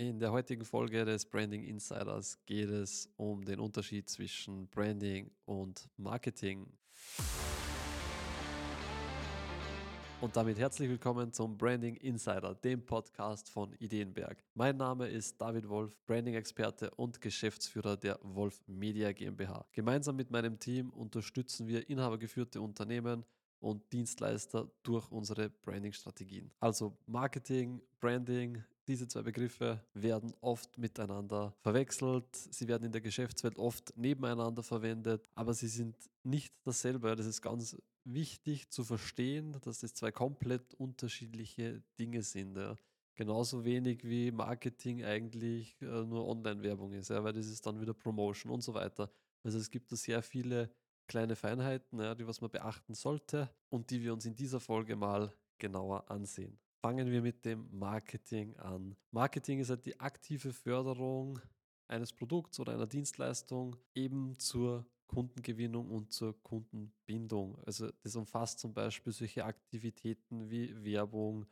In der heutigen Folge des Branding Insiders geht es um den Unterschied zwischen Branding und Marketing. Und damit herzlich willkommen zum Branding Insider, dem Podcast von Ideenberg. Mein Name ist David Wolf, Branding-Experte und Geschäftsführer der Wolf Media GmbH. Gemeinsam mit meinem Team unterstützen wir inhabergeführte Unternehmen und Dienstleister durch unsere Branding-Strategien. Also Marketing, Branding, diese zwei Begriffe werden oft miteinander verwechselt. Sie werden in der Geschäftswelt oft nebeneinander verwendet, aber sie sind nicht dasselbe. Das ist ganz wichtig zu verstehen, dass das zwei komplett unterschiedliche Dinge sind. Ja. Genauso wenig wie Marketing eigentlich äh, nur Online-Werbung ist, ja, weil das ist dann wieder Promotion und so weiter. Also es gibt da sehr viele kleine Feinheiten, ja, die was man beachten sollte und die wir uns in dieser Folge mal genauer ansehen. Fangen wir mit dem Marketing an. Marketing ist halt die aktive Förderung eines Produkts oder einer Dienstleistung eben zur Kundengewinnung und zur Kundenbindung. Also das umfasst zum Beispiel solche Aktivitäten wie Werbung,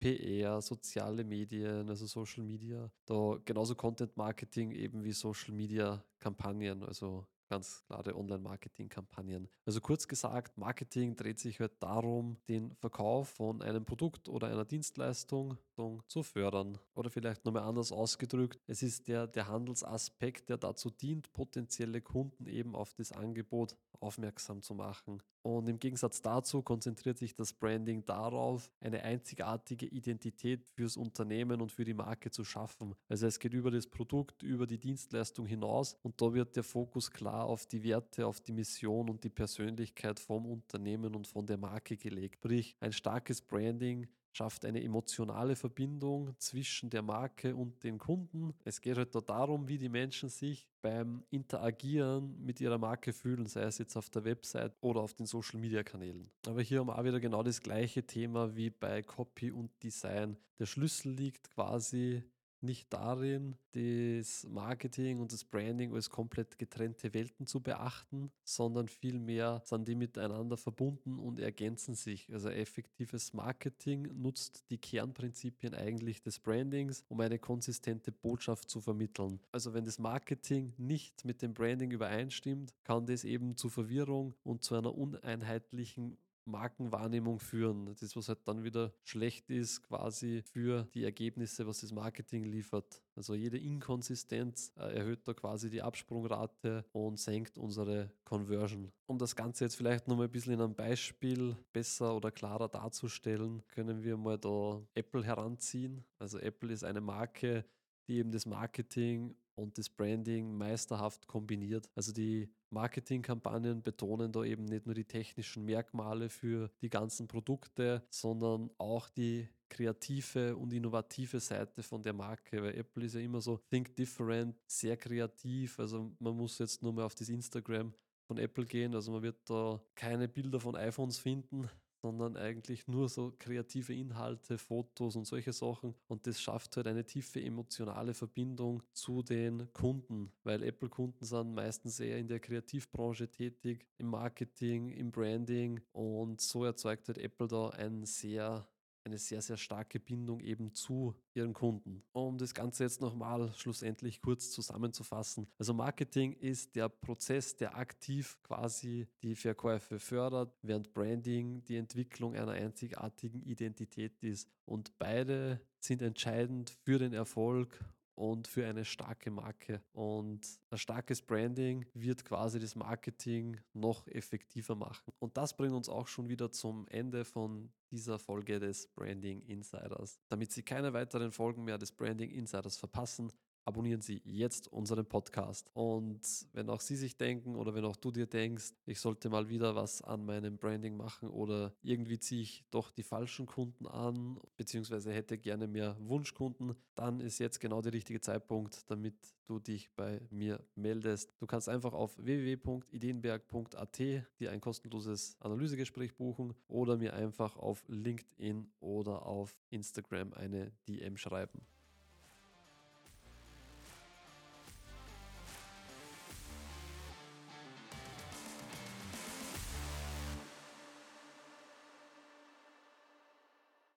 PR, soziale Medien, also Social Media, da genauso Content Marketing eben wie Social Media Kampagnen, also ganz klare Online-Marketing-Kampagnen. Also kurz gesagt, Marketing dreht sich halt darum, den Verkauf von einem Produkt oder einer Dienstleistung zu fördern. Oder vielleicht nochmal anders ausgedrückt, es ist der, der Handelsaspekt, der dazu dient, potenzielle Kunden eben auf das Angebot aufmerksam zu machen. Und im Gegensatz dazu konzentriert sich das Branding darauf, eine einzigartige Identität fürs Unternehmen und für die Marke zu schaffen. Also es geht über das Produkt, über die Dienstleistung hinaus und da wird der Fokus klar auf die Werte, auf die Mission und die Persönlichkeit vom Unternehmen und von der Marke gelegt. Sprich, ein starkes Branding schafft eine emotionale Verbindung zwischen der Marke und den Kunden. Es geht halt da darum, wie die Menschen sich beim Interagieren mit ihrer Marke fühlen, sei es jetzt auf der Website oder auf den Social Media Kanälen. Aber hier haben wir auch wieder genau das gleiche Thema wie bei Copy und Design. Der Schlüssel liegt quasi nicht darin, das Marketing und das Branding als komplett getrennte Welten zu beachten, sondern vielmehr sind die miteinander verbunden und ergänzen sich. Also effektives Marketing nutzt die Kernprinzipien eigentlich des Brandings, um eine konsistente Botschaft zu vermitteln. Also wenn das Marketing nicht mit dem Branding übereinstimmt, kann das eben zu Verwirrung und zu einer uneinheitlichen Markenwahrnehmung führen. Das, was halt dann wieder schlecht ist, quasi für die Ergebnisse, was das Marketing liefert. Also jede Inkonsistenz äh, erhöht da quasi die Absprungrate und senkt unsere Conversion. Um das Ganze jetzt vielleicht nochmal ein bisschen in einem Beispiel besser oder klarer darzustellen, können wir mal da Apple heranziehen. Also Apple ist eine Marke, die eben das Marketing und das Branding meisterhaft kombiniert. Also die Marketingkampagnen betonen da eben nicht nur die technischen Merkmale für die ganzen Produkte, sondern auch die kreative und innovative Seite von der Marke, weil Apple ist ja immer so think different, sehr kreativ, also man muss jetzt nur mal auf das Instagram von Apple gehen, also man wird da keine Bilder von iPhones finden, sondern eigentlich nur so kreative Inhalte, Fotos und solche Sachen. Und das schafft halt eine tiefe emotionale Verbindung zu den Kunden, weil Apple-Kunden sind meistens eher in der Kreativbranche tätig, im Marketing, im Branding und so erzeugt halt Apple da ein sehr eine sehr, sehr starke Bindung eben zu ihren Kunden. Um das Ganze jetzt nochmal schlussendlich kurz zusammenzufassen. Also Marketing ist der Prozess, der aktiv quasi die Verkäufe fördert, während Branding die Entwicklung einer einzigartigen Identität ist. Und beide sind entscheidend für den Erfolg und für eine starke Marke. Und ein starkes Branding wird quasi das Marketing noch effektiver machen. Und das bringt uns auch schon wieder zum Ende von dieser Folge des Branding Insiders. Damit Sie keine weiteren Folgen mehr des Branding Insiders verpassen, abonnieren Sie jetzt unseren Podcast. Und wenn auch Sie sich denken oder wenn auch du dir denkst, ich sollte mal wieder was an meinem Branding machen oder irgendwie ziehe ich doch die falschen Kunden an, beziehungsweise hätte gerne mehr Wunschkunden, dann ist jetzt genau der richtige Zeitpunkt, damit du dich bei mir meldest. Du kannst einfach auf www.ideenberg.at dir ein kostenloses Analysegespräch buchen oder mir einfach auf LinkedIn oder auf Instagram eine DM schreiben.